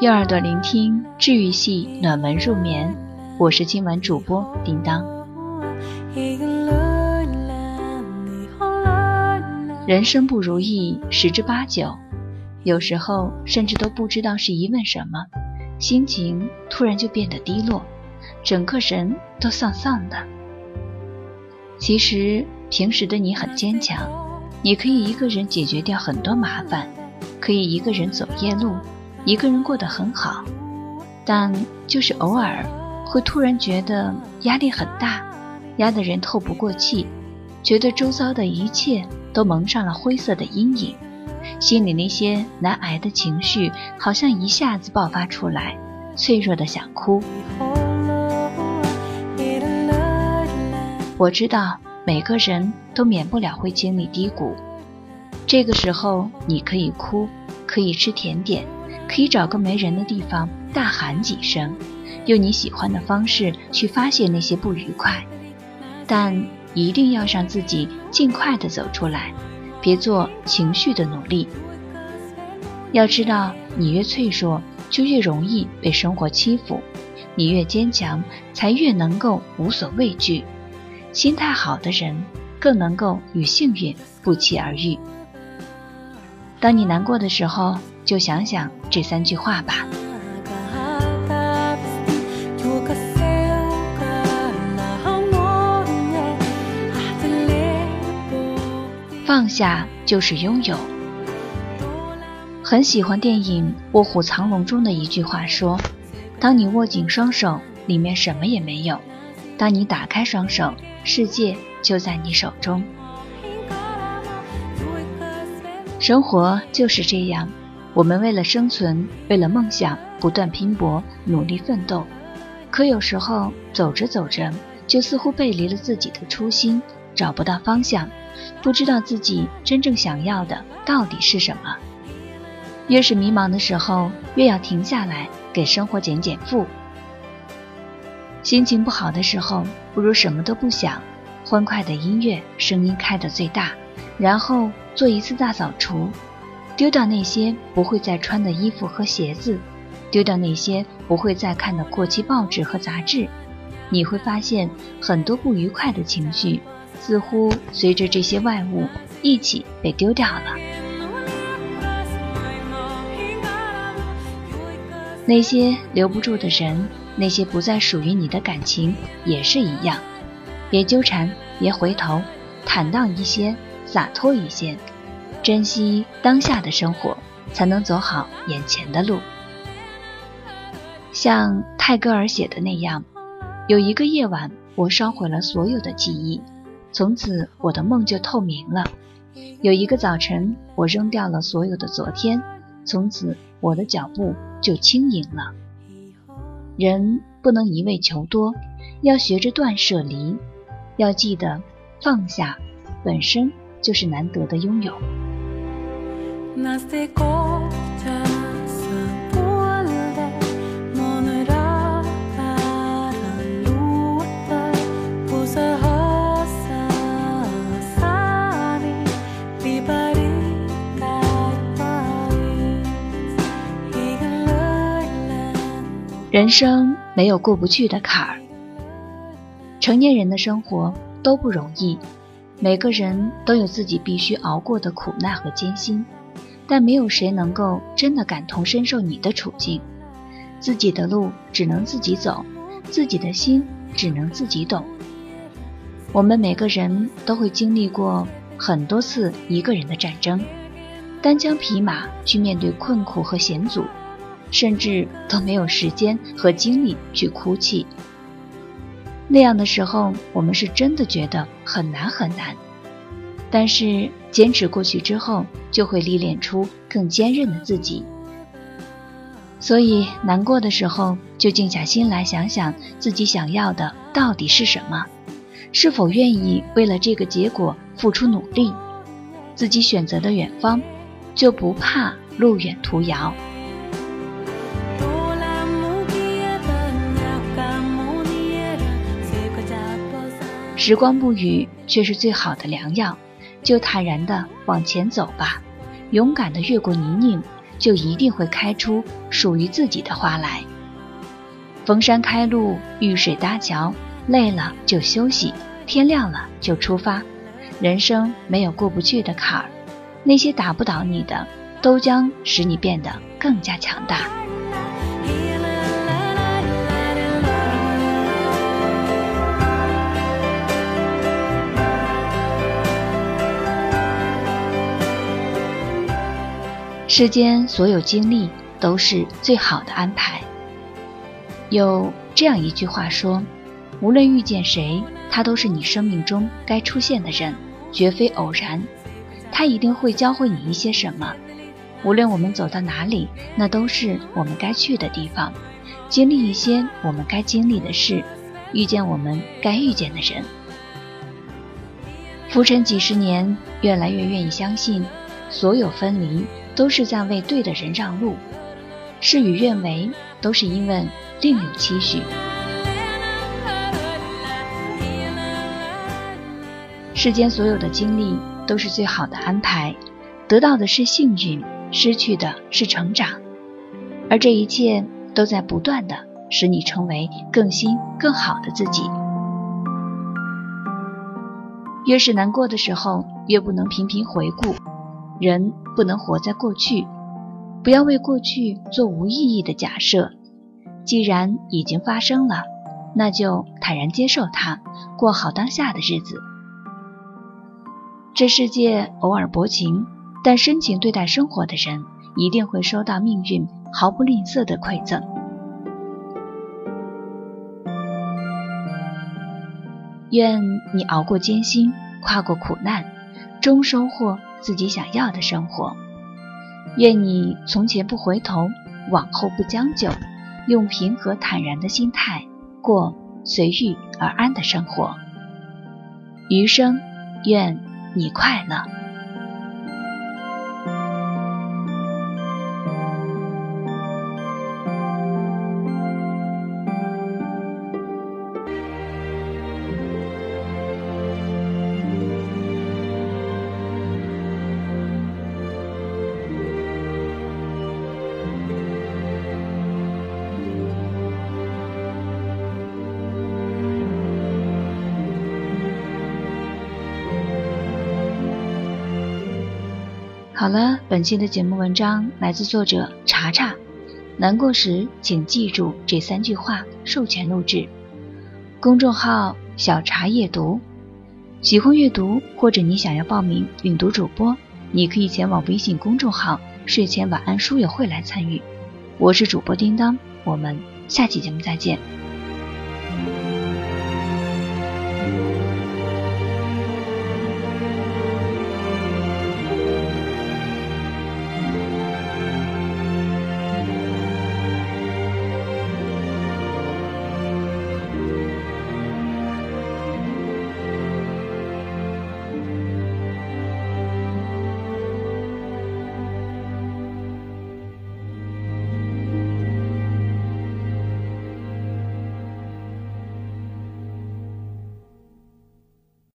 右耳朵聆听治愈系暖文入眠，我是今晚主播叮当。人生不如意十之八九，有时候甚至都不知道是疑问什么，心情突然就变得低落，整个人都丧丧的。其实平时的你很坚强，你可以一个人解决掉很多麻烦，可以一个人走夜路，一个人过得很好，但就是偶尔会突然觉得压力很大，压得人透不过气，觉得周遭的一切。都蒙上了灰色的阴影，心里那些难挨的情绪好像一下子爆发出来，脆弱的想哭。我知道每个人都免不了会经历低谷，这个时候你可以哭，可以吃甜点，可以找个没人的地方大喊几声，用你喜欢的方式去发泄那些不愉快，但。一定要让自己尽快的走出来，别做情绪的奴隶。要知道，你越脆弱，就越容易被生活欺负；你越坚强，才越能够无所畏惧。心态好的人，更能够与幸运不期而遇。当你难过的时候，就想想这三句话吧。放下就是拥有。很喜欢电影《卧虎藏龙》中的一句话说：“当你握紧双手，里面什么也没有；当你打开双手，世界就在你手中。”生活就是这样，我们为了生存，为了梦想，不断拼搏，努力奋斗。可有时候走着走着，就似乎背离了自己的初心，找不到方向。不知道自己真正想要的到底是什么。越是迷茫的时候，越要停下来给生活减减负。心情不好的时候，不如什么都不想，欢快的音乐声音开得最大，然后做一次大扫除，丢掉那些不会再穿的衣服和鞋子，丢掉那些不会再看的过期报纸和杂志。你会发现很多不愉快的情绪。似乎随着这些外物一起被丢掉了。那些留不住的人，那些不再属于你的感情，也是一样。别纠缠，别回头，坦荡一些，洒脱一些，珍惜当下的生活，才能走好眼前的路。像泰戈尔写的那样，有一个夜晚，我烧毁了所有的记忆。从此，我的梦就透明了。有一个早晨，我扔掉了所有的昨天，从此我的脚步就轻盈了。人不能一味求多，要学着断舍离，要记得放下，本身就是难得的拥有。人生没有过不去的坎儿，成年人的生活都不容易，每个人都有自己必须熬过的苦难和艰辛，但没有谁能够真的感同身受你的处境。自己的路只能自己走，自己的心只能自己懂。我们每个人都会经历过很多次一个人的战争，单枪匹马去面对困苦和险阻。甚至都没有时间和精力去哭泣。那样的时候，我们是真的觉得很难很难。但是坚持过去之后，就会历练出更坚韧的自己。所以难过的时候，就静下心来想想自己想要的到底是什么，是否愿意为了这个结果付出努力。自己选择的远方，就不怕路远途遥。时光不语，却是最好的良药。就坦然的往前走吧，勇敢地越过泥泞，就一定会开出属于自己的花来。逢山开路，遇水搭桥，累了就休息，天亮了就出发。人生没有过不去的坎儿，那些打不倒你的，都将使你变得更加强大。世间所有经历都是最好的安排。有这样一句话说：“无论遇见谁，他都是你生命中该出现的人，绝非偶然。他一定会教会你一些什么。无论我们走到哪里，那都是我们该去的地方，经历一些我们该经历的事，遇见我们该遇见的人。浮沉几十年，越来越愿意相信，所有分离都是在为对的人让路，事与愿违，都是因为。”另有期许。世间所有的经历都是最好的安排，得到的是幸运，失去的是成长，而这一切都在不断的使你成为更新、更好的自己。越是难过的时候，越不能频频回顾。人不能活在过去，不要为过去做无意义的假设。既然已经发生了，那就坦然接受它，过好当下的日子。这世界偶尔薄情，但深情对待生活的人，一定会收到命运毫不吝啬的馈赠。愿你熬过艰辛，跨过苦难，终收获自己想要的生活。愿你从前不回头，往后不将就。用平和坦然的心态过随遇而安的生活，余生愿你快乐。好了，本期的节目文章来自作者查查。难过时，请记住这三句话。授权录制，公众号小茶夜读。喜欢阅读或者你想要报名领读主播，你可以前往微信公众号睡前晚安书友会来参与。我是主播叮当，我们下期节目再见。